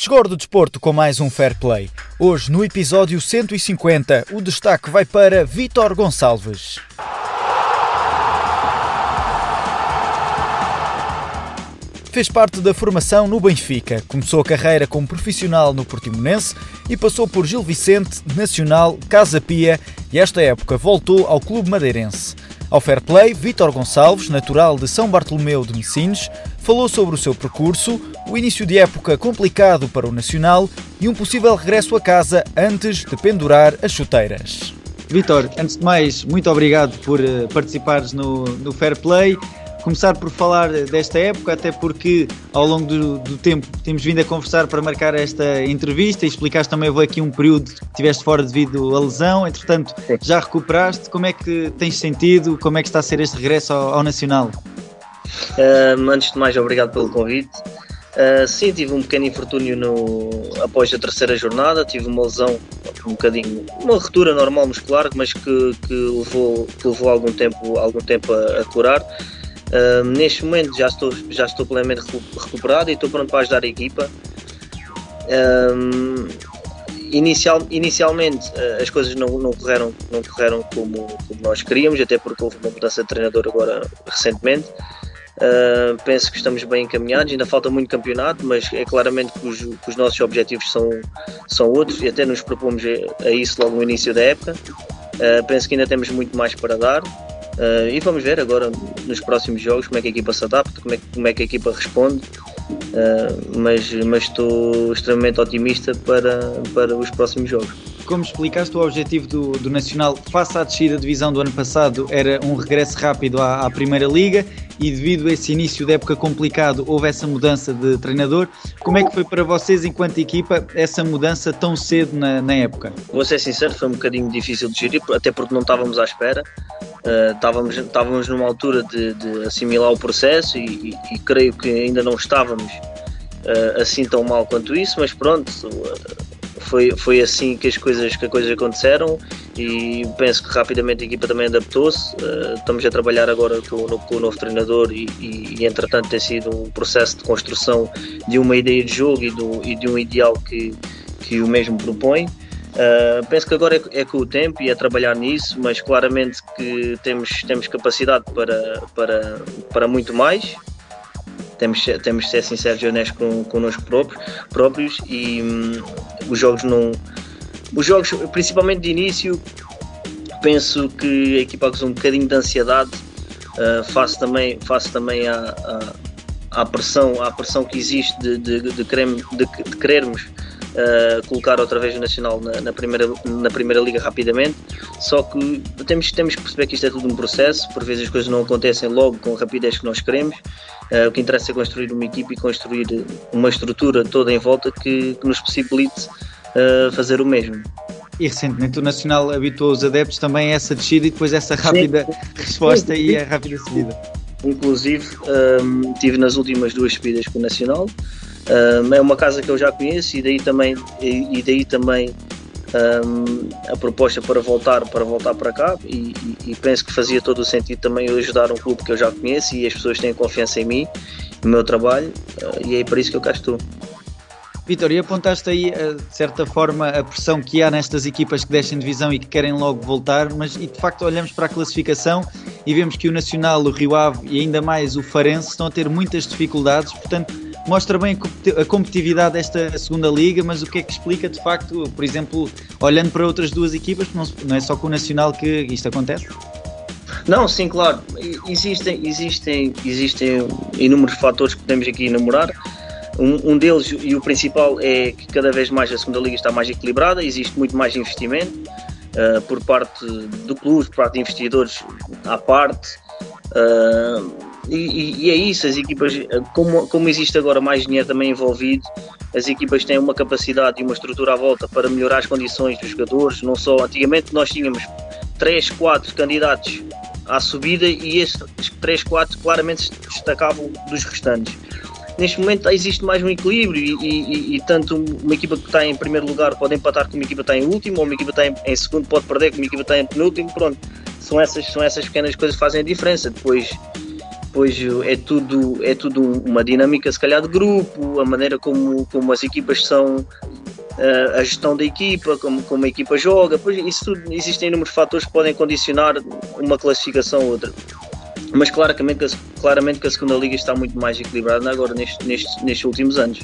Chegou do desporto com mais um Fair Play. Hoje, no episódio 150, o destaque vai para Vítor Gonçalves. Fez parte da formação no Benfica, começou a carreira como profissional no Portimonense e passou por Gil Vicente, Nacional, Casa Pia e esta época voltou ao Clube Madeirense. Ao Fair Play, Vítor Gonçalves, natural de São Bartolomeu de Messines, falou sobre o seu percurso, o início de época complicado para o Nacional e um possível regresso a casa antes de pendurar as chuteiras. Vítor, antes de mais, muito obrigado por eh, participares no, no Fair Play começar por falar desta época, até porque ao longo do, do, tempo temos vindo a conversar para marcar esta entrevista e explicaste também houve aqui um período que estiveste fora devido à lesão, entretanto já recuperaste, como é que tens sentido, como é que está a ser este regresso ao, ao Nacional? Antes de mais, obrigado pelo convite. Uh, sim, tive um pequeno infortúnio no, após a terceira jornada, tive uma lesão, um bocadinho, uma ruptura normal muscular, mas que, que, levou, que levou algum tempo, algum tempo a, a curar. Uh, neste momento já estou, já estou plenamente recuperado e estou pronto para ajudar a equipa. Um, inicial, inicialmente uh, as coisas não, não, correram, não correram como, como, nós queríamos, até porque houve uma mudança de treinador agora recentemente. Uh, penso que estamos bem encaminhados, ainda falta muito campeonato, mas é claramente que os, que os, nossos objetivos são, são outros e até nos propomos a, a isso logo no início da época. Uh, penso que ainda temos muito mais para dar Uh, e vamos ver agora nos próximos jogos como é que a equipa se adapta, como é, como é que a equipa responde. Uh, mas, mas estou extremamente otimista para, para os próximos jogos. Como explicaste, o objetivo do, do Nacional, face à descida de divisão do ano passado, era um regresso rápido à, à Primeira Liga e devido a esse início de época complicado, houve essa mudança de treinador. Como é que foi para vocês, enquanto equipa, essa mudança tão cedo na, na época? Vou ser sincero, foi um bocadinho difícil de gerir, até porque não estávamos à espera. Uh, estávamos, estávamos numa altura de, de assimilar o processo e, e, e, creio que ainda não estávamos uh, assim tão mal quanto isso, mas pronto, uh, foi, foi assim que as coisas, que as coisas aconteceram e penso que rapidamente a equipa também adaptou-se. Estamos a trabalhar agora com, com o novo treinador e, e, e, entretanto tem sido um processo de construção de uma ideia de jogo e, do, e de um ideal que, que o mesmo propõe. Uh, penso que agora é, é, com o tempo e é trabalhar nisso, mas claramente que temos, temos capacidade para, para, para muito mais temos, temos de ser sinceros e honestos com, connosco próprios, próprios e hum, os jogos não. Os jogos, principalmente de início, penso que a equipa com um bocadinho de ansiedade uh, face também, face também à, à, à, pressão, à pressão que existe de, de, de, queremos, de, de querermos uh, colocar outra vez o Nacional na, na, primeira, na primeira liga rapidamente. Só que temos, temos que perceber que isto é tudo um processo, por vezes as coisas não acontecem logo com a rapidez que nós queremos. Uh, o que interessa é construir uma equipe e construir uma estrutura toda em volta que, que nos possibilite uh, fazer o mesmo. E recentemente o Nacional habituou os adeptos também a essa descida e depois essa rápida sim. resposta sim. e a rápida subida. Inclusive, um, tive nas últimas duas subidas com o Nacional, um, é uma casa que eu já conheço e daí também, e, e daí também um, a proposta para voltar para voltar para cá e, e, e, penso que fazia todo o sentido também eu ajudar um clube que eu já conheço e as pessoas têm confiança em mim, no meu trabalho uh, e é para isso que eu cá estou. Vitor, e apontaste aí, eh, de certa forma, a pressão que há nestas equipas que descem divisão e que querem logo voltar, mas e de facto olhamos para a classificação e vemos que o Nacional, o Rio Ave e ainda mais o Farense estão a ter muitas dificuldades, portanto mostra bem a competitividade desta segunda liga, mas o que é que explica de facto, por exemplo, olhando para outras duas equipas, não é só com o Nacional que isto acontece? Não, sim, claro. Existem, existem, existem inúmeros fatores que podemos aqui enumerar. Um, um, deles, e o principal, é que cada vez mais a segunda liga está mais equilibrada, existe muito mais investimento uh, por parte do clube, por parte de investidores à parte. Uh, e, e, é isso, as equipas, como, como existe agora mais dinheiro também envolvido, as equipas têm uma capacidade e uma estrutura à volta para melhorar as condições dos jogadores. Não só antigamente nós tínhamos 3, 4 candidatos à subida e esses 3, 4 claramente destacavam dos restantes. Neste momento existe mais um equilíbrio e, e, tanto uma equipa que está em primeiro lugar pode empatar com uma equipa que está em último, ou uma equipa que está em, em segundo pode perder com uma equipa que está em penúltimo, pronto. São essas, são essas pequenas coisas que fazem a diferença. Depois, depois é tudo, é tudo uma dinâmica se calhar de grupo, a maneira como, como as equipas são a gestão da equipa, como, como a equipa joga, pois isso tudo, existem inúmeros fatores que podem condicionar uma classificação ou outra. Mas claramente, claramente que a segunda liga está muito mais equilibrada agora nestes, nestes, nestes últimos anos.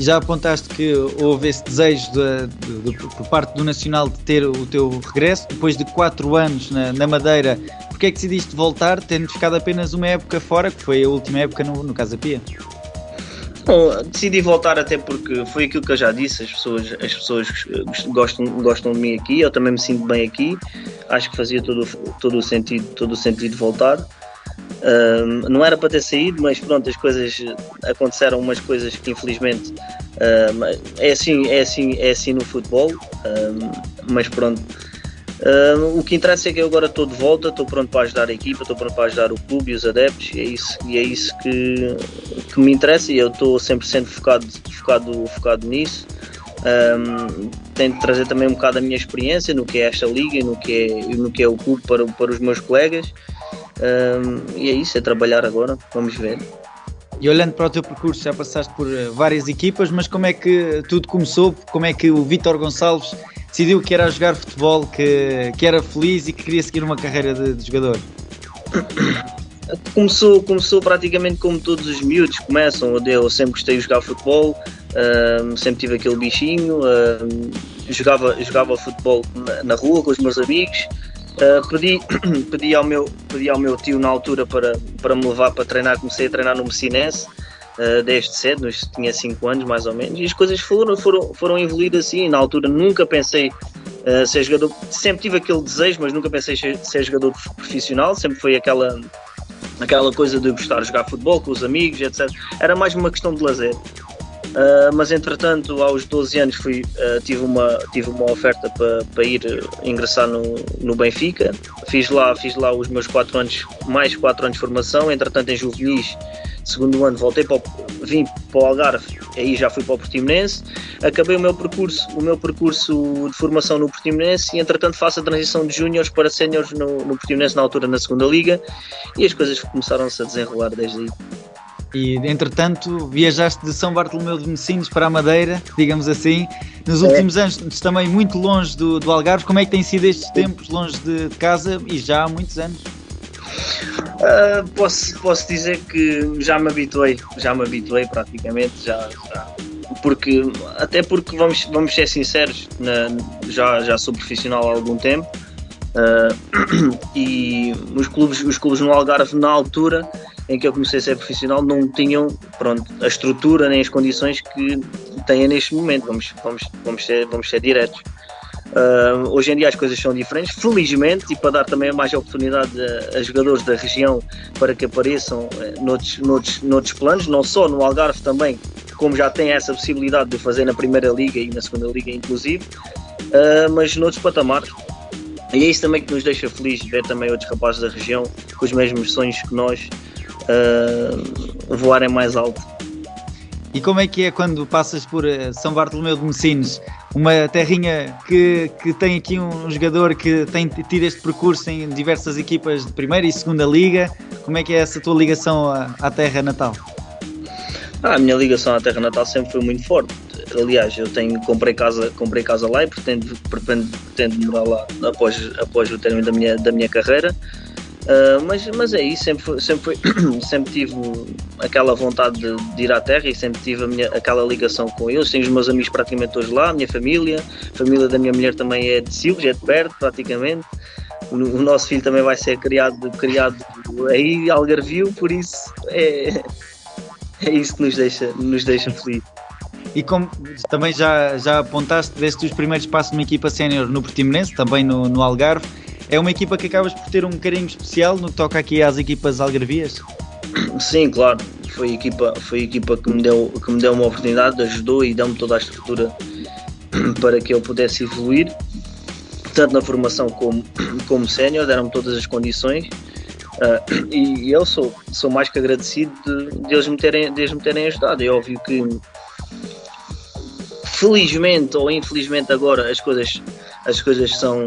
Já apontaste que houve esse desejo de, de, de, por parte do Nacional de ter o teu regresso, depois de 4 anos na, na Madeira, porque é que decidiste voltar, tendo ficado apenas uma época fora, que foi a última época no, no Casa Pia? Bom, decidi voltar até porque foi aquilo que eu já disse, as pessoas, as pessoas gostam, gostam de mim aqui, eu também me sinto bem aqui, acho que fazia todo, todo, o, sentido, todo o sentido voltar. Um, não era para ter saído, mas pronto, as coisas aconteceram umas coisas que infelizmente um, é assim, é assim, é assim no futebol, um, mas pronto o que interessa é que eu agora estou de volta, estou pronto para ajudar a equipa, estou pronto para ajudar o clube e os adeptos, e é isso, e é isso que, que me interessa e eu estou 100% focado, focado, focado nisso. Um, tento trazer também um bocado a minha experiência no que é esta liga e no que é, no que é o clube para, para os meus colegas. Um, e é isso, é trabalhar agora, vamos ver. E olhando para o teu percurso, já passaste por eh, várias equipas, mas como é que tudo começou? Como é que o Vítor Gonçalves decidiu que era jogar futebol, que, que era feliz e que queria seguir uma carreira de, de jogador? Começou, começou praticamente como todos os miúdos começam. Eu sempre gostei de jogar futebol, sempre tive aquele bichinho, jogava, jogava futebol na, na, rua com os meus amigos. Uh, pedi, pedi, ao meu, pedi ao meu tio na altura para, para me levar para treinar. Comecei a treinar no Messinense uh, desde cedo, tinha 5 anos mais ou menos, e as coisas foram, foram, foram evoluir assim. Na altura nunca pensei uh, ser jogador, sempre tive aquele desejo, mas nunca pensei ser, ser jogador profissional, sempre foi aquela aquela coisa de gostar de jogar futebol com os amigos, etc. Era mais uma questão de lazer. Uh, mas entretanto, aos 12 anos, fui, uh, tive, uma, tive uma oferta para, para ir ingressar no, no Benfica. Fiz lá, fiz lá os meus 4 anos, mais 4 anos de formação. Entretanto, em juvenis, segundo ano voltei para o, vim para o Algarve, aí já fui para o Portimonense, acabei o meu percurso, o meu percurso de formação no Portimonense e entretanto faço a transição de júniores para séniores no, no Portimonense na altura na segunda liga e as coisas começaram-se a desenrolar desde aí. E entretanto viajaste de São Bartolomeu de Messinos para a Madeira, digamos assim. Nos últimos é. anos também muito longe do, do Algarve. Como é que têm sido estes tempos longe de casa e já há muitos anos? Uh, posso, posso dizer que já me habituei, já me habituei praticamente, já, já porque até porque vamos, vamos ser sinceros, na, já, já sou profissional há algum tempo uh, e os clubes, os clubes no Algarve na altura em que eu comecei a ser profissional não tinham pronto, a estrutura nem as condições que têm neste momento, vamos, vamos, vamos, ser, vamos ser diretos. Uh, hoje em dia as coisas são diferentes, felizmente, e para dar também mais oportunidade a, a jogadores da região para que apareçam uh, noutros, noutros, noutros planos, não só no Algarve também, como já tem essa possibilidade de fazer na Primeira Liga e na Segunda Liga, inclusive, uh, mas noutros patamares. E é isso também que nos deixa felizes ver também outros rapazes da região com os mesmos sonhos que nós uh, voarem mais alto. E como é que é quando passas por São Bartolomeu de Messinos? uma terrinha que, que tem aqui um jogador que tem tido este percurso em diversas equipas de primeira e segunda liga. Como é que é essa tua ligação à, à terra natal? Ah, a minha ligação à terra natal sempre foi muito forte. Aliás, eu tenho, comprei, casa, comprei casa lá e pretendo, pretendo, pretendo morar lá após, após o término da minha, da minha carreira. Uh, mas, mas é isso, sempre, sempre, sempre tive aquela vontade de, de, ir à terra e sempre tive minha, aquela ligação com eles. Tenho os meus amigos praticamente todos lá, a minha família, a família da minha mulher também é de Silves, é de perto praticamente. O, o, nosso filho também vai ser criado, criado aí, Algarvio, por isso é, é isso que nos deixa, nos deixa felizes. E como também já, já apontaste, deste os primeiros passos numa equipa sénior no Portimonense, também no, no Algarve é uma equipa que acabas por ter um carinho especial no que toca aqui às equipas algarvias? Sim, claro. Foi a equipa, foi a equipa que, me deu, que me deu uma oportunidade, ajudou e deu-me toda a estrutura para que eu pudesse evoluir. tanto na formação como, como sénior, deram-me todas as condições. Uh, e eu sou, sou mais que agradecido de, de, eles me terem, de eles me terem ajudado. É óbvio que, felizmente ou infelizmente, agora as coisas, as coisas são,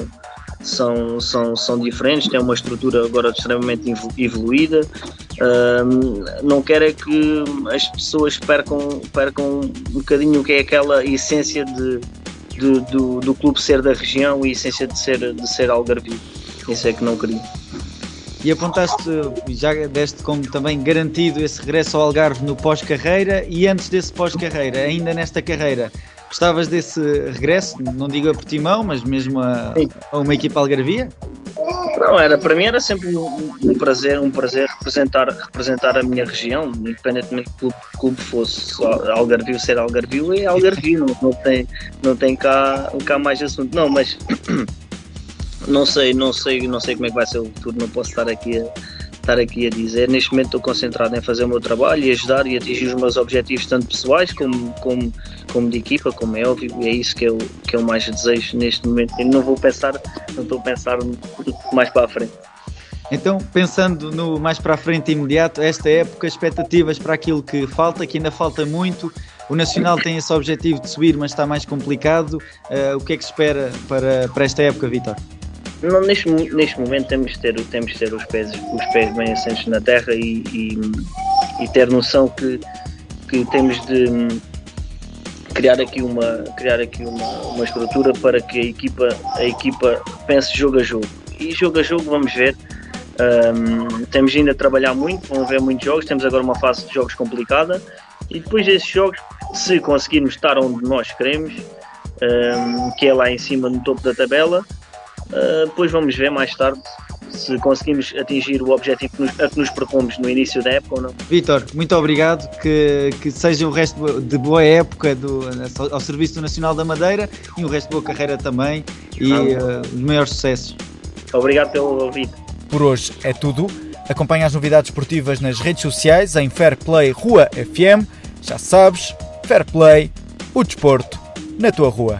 são, são, são diferentes, têm uma estrutura agora extremamente evoluída. Não quero é que as pessoas percam, percam um bocadinho o que é aquela essência de, de do, do clube ser da região e a essência de ser, de ser algarvio. Isso é que não queria. E apontaste, já deste como também garantido esse regresso ao Algarve no pós-carreira e antes desse pós-carreira, ainda nesta carreira, gostavas desse regresso? Não digo a Portimão, mas mesmo a, a uma equipa algarvia? Não, era, para mim era sempre um, um, prazer, um prazer representar, representar a minha região, independentemente do clube, clube fosse. Algarvio ser Algarvio é Algarvio, não, não, tem, não tem cá, cá mais assunto. Não, mas não sei, não sei, não sei como é que vai ser o futuro, não posso estar aqui a, estar aqui a dizer. Neste momento estou concentrado em fazer o meu trabalho e ajudar e atingir os meus objetivos, tanto pessoais como, como, como de equipa, como é óbvio, e é isso que eu, que eu mais desejo neste momento. E não vou pensar, não estou a pensar mais para a frente. Então, pensando no mais para a frente imediato, esta época, expectativas para aquilo que falta, que ainda falta muito. O Nacional tem esse objetivo de subir, mas está mais complicado. Uh, o que é que se espera para, para esta época, Vitor? Não, neste, neste momento temos de ter, temos de ter os, pés, os pés bem assentes na terra e, e, e, ter noção que, que temos de criar aqui uma, criar aqui uma, uma estrutura para que a equipa, a equipa pense jogo a jogo. E jogo a jogo vamos ver. Um, temos ainda a trabalhar muito, vamos ver muitos jogos, temos agora uma fase de jogos complicada e depois desses jogos, se conseguirmos estar onde nós queremos, um, que é lá em cima no topo da tabela, Uh, depois vamos ver mais tarde se conseguimos atingir o objetivo que nos, a que nos propomos no início da época ou não. Vitor, muito obrigado, que, que seja o resto de boa época do, ao Serviço Nacional da Madeira e o resto de boa carreira também e uh, os maiores sucessos. Obrigado pelo convite. Por hoje é tudo. Acompanhe as novidades esportivas nas redes sociais em Fair Play Rua FM. Já sabes, Fair Play, o desporto na tua rua.